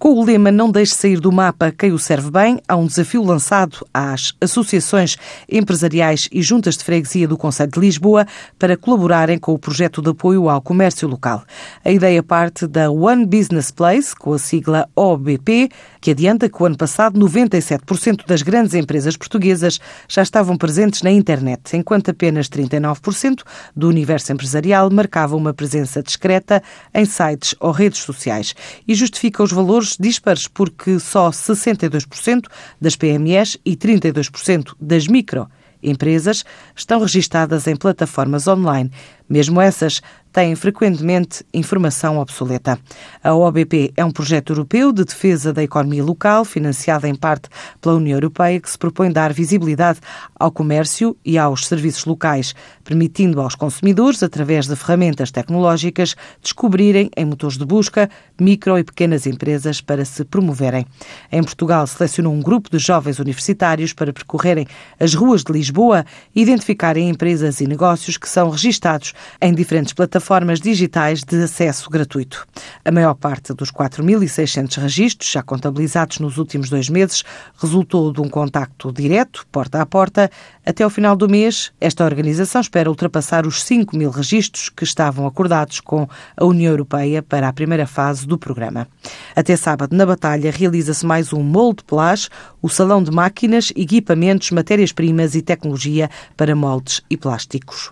Com o lema Não deixe sair do mapa quem o serve bem, há um desafio lançado às associações empresariais e juntas de freguesia do Conselho de Lisboa para colaborarem com o projeto de apoio ao comércio local. A ideia parte da One Business Place, com a sigla OBP, que adianta que o ano passado 97% das grandes empresas portuguesas já estavam presentes na internet, enquanto apenas 39% do universo empresarial marcava uma presença discreta em sites ou redes sociais. E justifica os valores valores dispares, porque só 62% das PMEs e 32% das microempresas estão registadas em plataformas online. Mesmo essas têm frequentemente informação obsoleta. A OBP é um projeto europeu de defesa da economia local, financiado em parte pela União Europeia, que se propõe dar visibilidade ao comércio e aos serviços locais, permitindo aos consumidores, através de ferramentas tecnológicas, descobrirem em motores de busca micro e pequenas empresas para se promoverem. Em Portugal, selecionou um grupo de jovens universitários para percorrerem as ruas de Lisboa e identificarem empresas e negócios que são registados em diferentes plataformas digitais de acesso gratuito. A maior parte dos 4.600 registros, já contabilizados nos últimos dois meses, resultou de um contacto direto, porta a porta. Até ao final do mês, esta organização espera ultrapassar os 5 mil registros que estavam acordados com a União Europeia para a primeira fase do programa. Até sábado, na Batalha, realiza-se mais um molde plage, o Salão de Máquinas, Equipamentos, Matérias-Primas e Tecnologia para Moldes e Plásticos.